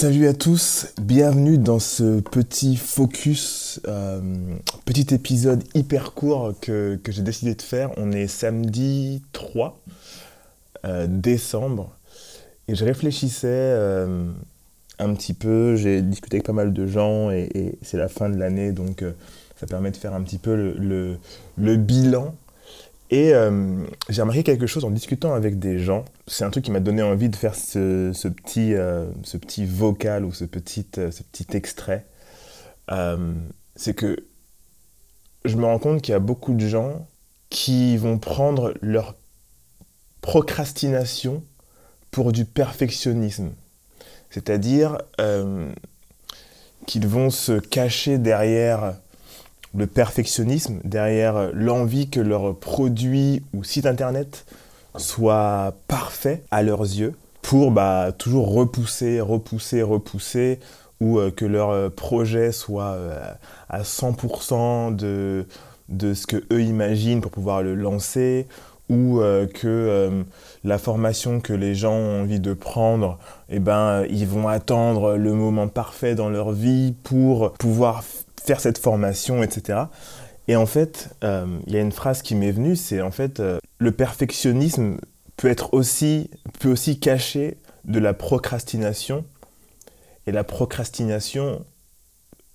Salut à tous, bienvenue dans ce petit focus, euh, petit épisode hyper court que, j'ai décidé de faire. On est samedi 3 euh, décembre et je réfléchissais euh, un petit peu, j'ai discuté avec pas mal de gens et, c'est la fin de l'année donc ça permet de faire un petit peu le bilan et euh, j'ai remarqué quelque chose en discutant avec des gens. C'est un truc qui m'a donné envie de faire ce, petit, euh, ce petit vocal ou ce petit, euh, ce petit extrait. c'est que je me rends compte qu'il y a beaucoup de gens qui vont prendre leur procrastination pour du perfectionnisme. C'est-à-dire qu'ils vont se cacher derrière le perfectionnisme, derrière l'envie que leur produit ou site internet soit parfait à leurs yeux pour bah, toujours repousser, repousser, repousser ou euh, que leur euh, projet soit euh, à 100% de, ce que eux imaginent pour pouvoir le lancer ou que la formation que les gens ont envie de prendre, eh ben, ils vont attendre le moment parfait dans leur vie pour pouvoir faire cette formation, etc. Et en fait, euh, il y a une phrase qui m'est venue, c'est en fait, euh, le perfectionnisme peut être aussi, peut aussi cacher de la procrastination. Et la procrastination,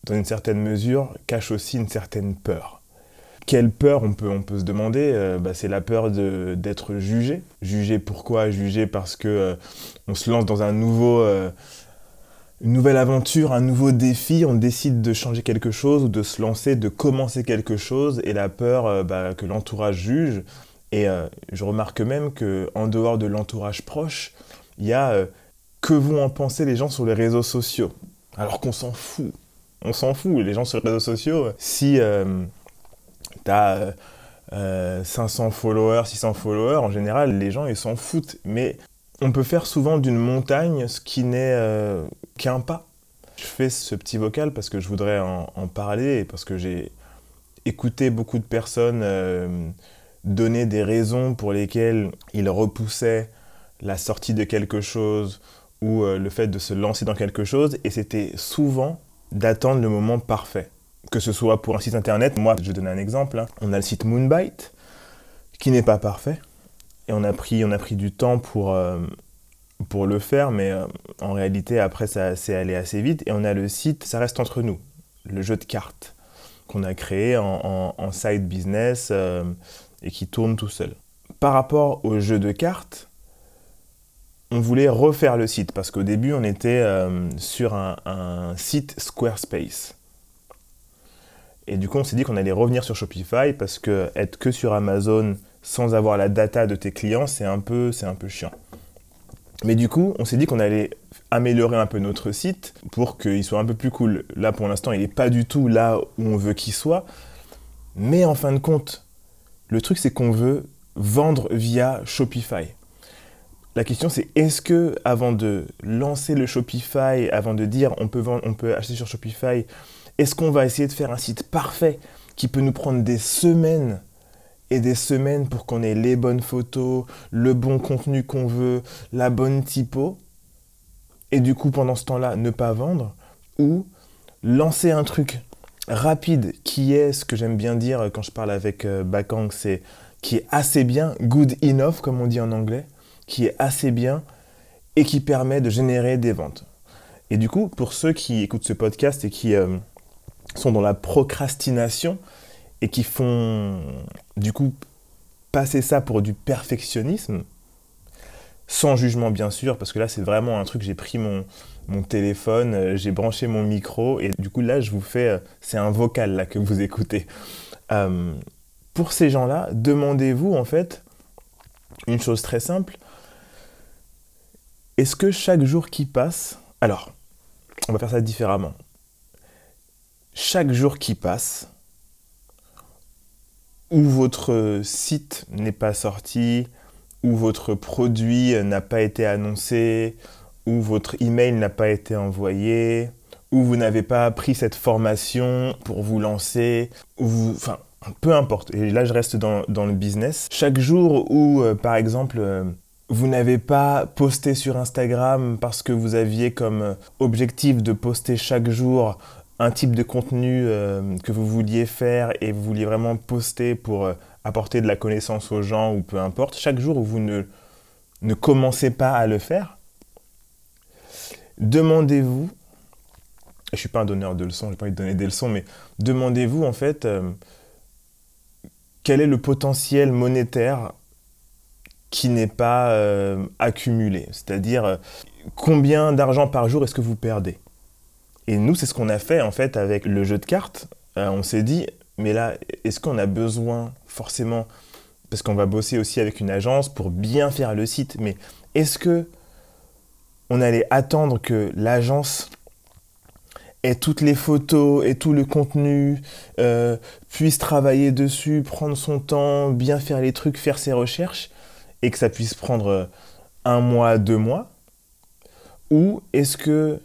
dans une certaine mesure, cache aussi une certaine peur. Quelle peur on peut, on peut se demander euh, bah, C'est la peur d'être jugé. Jugé pourquoi Jugé parce que on se lance dans un nouveau, une nouvelle aventure, un nouveau défi, on décide de changer quelque chose ou de se lancer, de commencer quelque chose, et la peur euh, bah, que l'entourage juge. Et euh, je remarque même que en dehors de l'entourage proche, il y a euh, que vont en penser les gens sur les réseaux sociaux. Alors qu'on s'en fout. On s'en fout, les gens sur les réseaux sociaux. Si tu as 500 followers, 600 followers, en général, les gens, ils s'en foutent. Mais on peut faire souvent d'une montagne ce qui n'est euh, qu'un pas. Je fais ce petit vocal parce que je voudrais en, parler et parce que j'ai écouté beaucoup de personnes euh, donner des raisons pour lesquelles ils repoussaient la sortie de quelque chose ou euh, le fait de se lancer dans quelque chose et c'était souvent d'attendre le moment parfait. Que ce soit pour un site internet, moi je donne un exemple, hein. on a le site Moonbite qui n'est pas parfait, et on a pris, du temps pour, euh, pour le faire, mais euh, en réalité, après, ça s'est allé assez vite. Et on a le site Ça reste entre nous, le jeu de cartes qu'on a créé en, side business euh, et qui tourne tout seul. Par rapport au jeu de cartes, on voulait refaire le site parce qu'au début, on était sur un site Squarespace. Et du coup, on s'est dit qu'on allait revenir sur Shopify parce que être que sur Amazon, sans avoir la data de tes clients, c'est un peu, chiant. Mais du coup, on s'est dit qu'on allait améliorer un peu notre site pour qu'il soit un peu plus cool. Là, pour l'instant, il n'est pas du tout là où on veut qu'il soit. Mais en fin de compte, le truc, c'est qu'on veut vendre via Shopify. La question, c'est est-ce que avant de lancer le Shopify, avant de dire on peut acheter sur Shopify, est-ce qu'on va essayer de faire un site parfait qui peut nous prendre des semaines et des semaines pour qu'on ait les bonnes photos, le bon contenu qu'on veut, la bonne typo, et du coup pendant ce temps-là ne pas vendre, ou lancer un truc rapide qui est ce que j'aime bien dire quand je parle avec euh, Bakang, c'est qui est assez bien, good enough comme on dit en anglais, qui est assez bien et qui permet de générer des ventes. Et du coup, pour ceux qui écoutent ce podcast et qui euh, sont dans la procrastination, et qui font du coup passer ça pour du perfectionnisme, sans jugement bien sûr, parce que là c'est vraiment un truc, j'ai pris mon, mon téléphone, euh, j'ai branché mon micro, et du coup là je vous fais, euh, c'est un vocal là que vous écoutez. Euh, pour ces gens-là, demandez-vous en fait une chose très simple, est-ce que chaque jour qui passe, alors on va faire ça différemment, chaque jour qui passe, où votre site n'est pas sorti, où votre produit n'a pas été annoncé, où votre email n'a pas été envoyé, ou vous n'avez pas pris cette formation pour vous lancer, enfin, peu importe. Et là, je reste dans, le business. Chaque jour où, euh, par exemple, euh, vous n'avez pas posté sur Instagram parce que vous aviez comme objectif de poster chaque jour un type de contenu que vous vouliez faire et vous vouliez vraiment poster pour apporter de la connaissance aux gens ou peu importe, chaque jour où vous ne, commencez pas à le faire, demandez-vous, je ne suis pas un donneur de leçons, je n'ai pas envie de donner des leçons, mais demandez-vous en fait quel est le potentiel monétaire qui n'est pas euh, accumulé? C'est-à-dire, euh, combien d'argent par jour est-ce que vous perdez? Et nous, c'est ce qu'on a fait en fait avec le jeu de cartes. Euh, on s'est dit, mais là, est-ce qu'on a besoin forcément, parce qu'on va bosser aussi avec une agence pour bien faire le site, mais est-ce que on allait attendre que l'agence et toutes les photos et tout le contenu, euh, puisse travailler dessus, prendre son temps, bien faire les trucs, faire ses recherches, et que ça puisse prendre un mois, deux mois? Ou est-ce que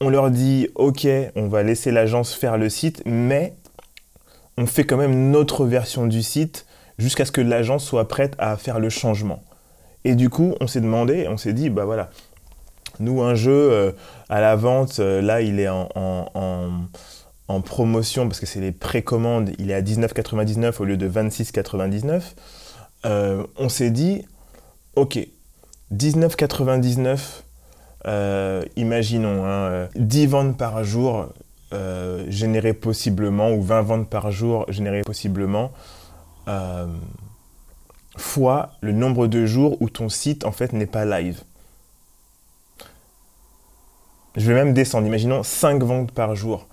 on leur dit ok, on va laisser l'agence faire le site, mais on fait quand même notre version du site jusqu'à ce que l'agence soit prête à faire le changement. Et du coup, on s'est demandé, on s'est dit, bah voilà, nous, un jeu euh, à la vente, euh, là, il est en, promotion parce que c'est les précommandes, il est à 19,99 au lieu de 26,99. Euh, on s'est dit, ok, 19,99, imaginons, 10 hein, ventes par jour générées possiblement, ou 20 ventes par jour générées possiblement, fois le nombre de jours où ton site en fait n'est pas live. Je vais même descendre. Imaginons 5 ventes par jour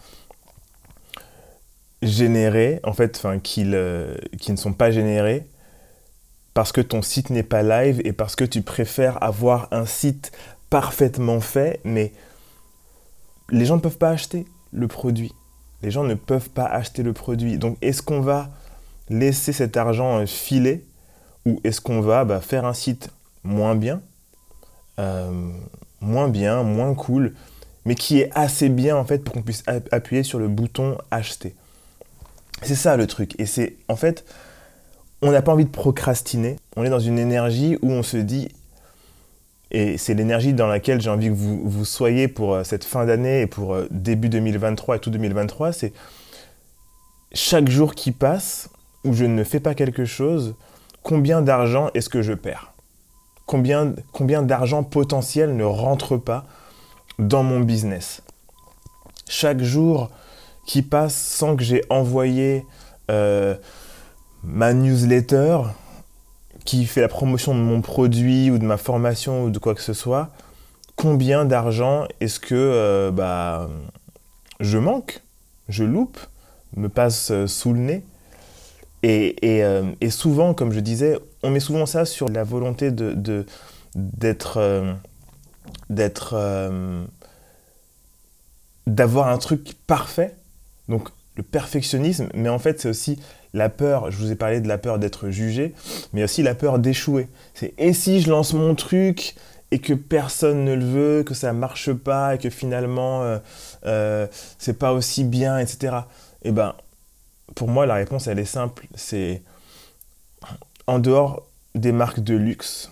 générées, en fait, qui ne sont pas générées parce que ton site n'est pas live et parce que tu préfères avoir un site parfaitement fait, mais les gens ne peuvent pas acheter le produit. Les gens ne peuvent pas acheter le produit. Donc, est-ce qu'on va laisser cet argent filer ou est-ce qu'on va bah, faire un site moins bien, euh, moins bien, moins cool, mais qui est assez bien en fait pour qu'on puisse appuyer sur le bouton acheter? C'est ça le truc. Et c'est en fait, on n'a pas envie de procrastiner. On est dans une énergie où on se dit, et c'est l'énergie dans laquelle j'ai envie que vous, vous soyez pour euh, cette fin d'année et pour euh, début 2023 et tout 2023, c'est chaque jour qui passe où je ne fais pas quelque chose, combien d'argent est-ce que je perds? Combien, combien d'argent potentiel ne rentre pas dans mon business? Chaque jour qui passe sans que j'ai envoyé euh, ma newsletter qui fait la promotion de mon produit ou de ma formation ou de quoi que ce soit, combien d'argent est-ce que euh, bah, je manque, je loupe, me passe euh, sous le nez? Et, souvent, comme je disais, on met souvent ça sur la volonté de, d'être d'être euh, d'avoir un truc parfait. Donc le perfectionnisme mais en fait c'est aussi la peur je vous ai parlé de la peur d'être jugé mais aussi la peur d'échouer c'est et si je lance mon truc et que personne ne le veut que ça marche pas et que finalement euh, euh, c'est pas aussi bien etc et eh ben pour moi la réponse elle est simple c'est en dehors des marques de luxe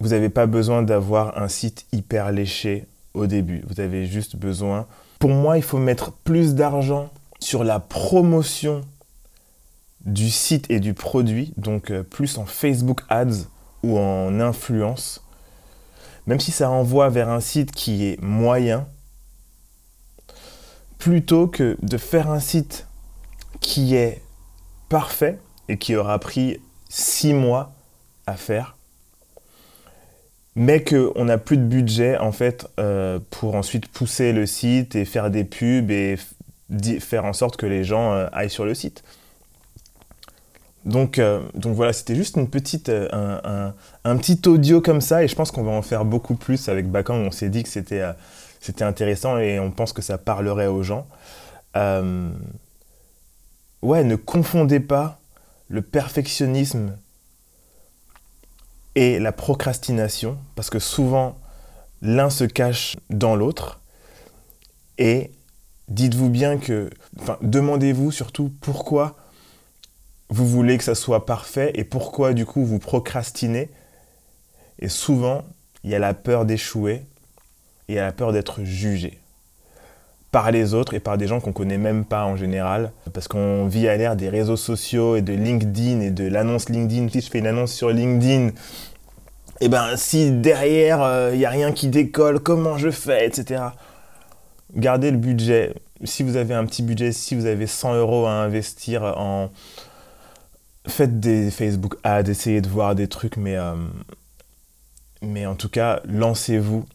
vous n'avez pas besoin d'avoir un site hyper léché au début. Vous avez juste besoin. Pour moi, il faut mettre plus d'argent sur la promotion du site et du produit, donc euh, plus en Facebook Ads ou en influence, même si ça envoie vers un site qui est moyen, plutôt que de faire un site qui est parfait et qui aura pris six mois à faire mais qu'on n'a plus de budget en fait euh, pour ensuite pousser le site et faire des pubs et faire en sorte que les gens euh, aillent sur le site. Donc, euh, donc voilà, c'était juste une petite, un, un, petit audio comme ça et je pense qu'on va en faire beaucoup plus avec Bakan. On s'est dit que c'était c'était intéressant et on pense que ça parlerait aux gens. ouais, ne confondez pas le perfectionnisme et la procrastination, parce que souvent, l'un se cache dans l'autre. Et dites-vous bien que, enfin, demandez-vous surtout pourquoi vous voulez que ça soit parfait et pourquoi du coup vous procrastinez. Et souvent, il y a la peur d'échouer et il y a la peur d'être jugé par les autres et par des gens qu'on connaît même pas en général. Parce qu'on vit à l'ère des réseaux sociaux et de LinkedIn et de l'annonce LinkedIn. Si je fais une annonce sur LinkedIn, et eh ben si derrière il euh, n'y a rien qui décolle, comment je fais, etc. Gardez le budget. Si vous avez un petit budget, si vous avez 100 euros à investir en... Faites des Facebook ads, essayez de voir des trucs, mais, euh, en tout cas, lancez-vous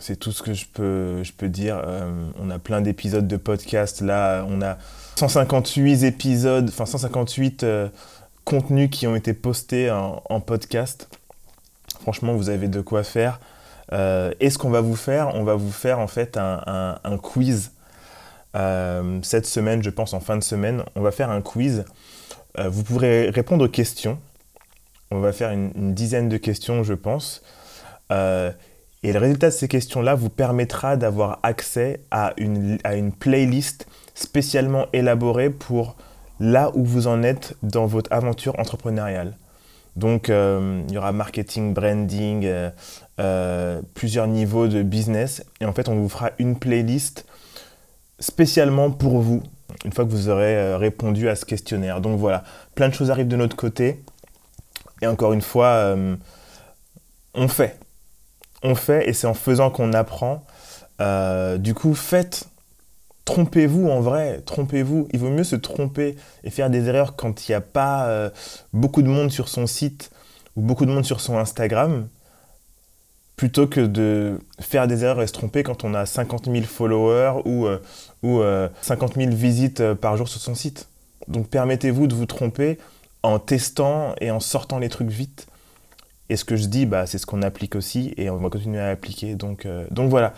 c'est tout ce que je peux, je peux dire. Euh, on a plein d'épisodes de podcast. Là, on a 158 épisodes, enfin 158 euh, contenus qui ont été postés en, podcast. Franchement, vous avez de quoi faire. Euh, et ce qu'on va vous faire, on va vous faire en fait un, quiz. cette semaine, je pense en fin de semaine, on va faire un quiz. vous pourrez répondre aux questions. On va faire une, une dizaine de questions, je pense. Et le résultat de ces questions-là vous permettra d'avoir accès à une, à une playlist spécialement élaborée pour là où vous en êtes dans votre aventure entrepreneuriale. Donc, euh, il y aura marketing, branding, euh, euh, plusieurs niveaux de business. Et en fait, on vous fera une playlist spécialement pour vous, une fois que vous aurez répondu à ce questionnaire. Donc voilà, plein de choses arrivent de notre côté. Et encore une fois, on fait on fait et c'est en faisant qu'on apprend. Du coup, faites, trompez-vous en vrai, trompez-vous. Il vaut mieux se tromper et faire des erreurs quand il n'y a pas euh, beaucoup de monde sur son site ou beaucoup de monde sur son Instagram, plutôt que de faire des erreurs et se tromper quand on a 50 000 followers ou, euh, ou 50 000 visites par jour sur son site. Donc permettez-vous de vous tromper en testant et en sortant les trucs vite et ce que je dis, bah, c'est ce qu'on applique aussi et on va continuer à appliquer. Donc, euh, voilà.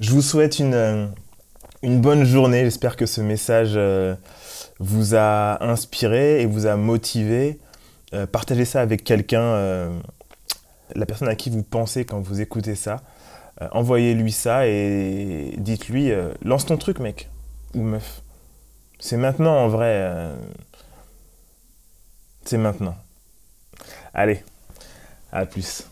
Je vous souhaite une, euh, une bonne journée. J'espère que ce message euh, vous a inspiré et vous a motivé. partagez ça avec quelqu'un, la personne à qui vous pensez quand vous écoutez ça. Envoyez-lui ça et dites-lui lance ton truc, mec ou meuf. C'est maintenant en vrai. c'est maintenant. Allez. À plus.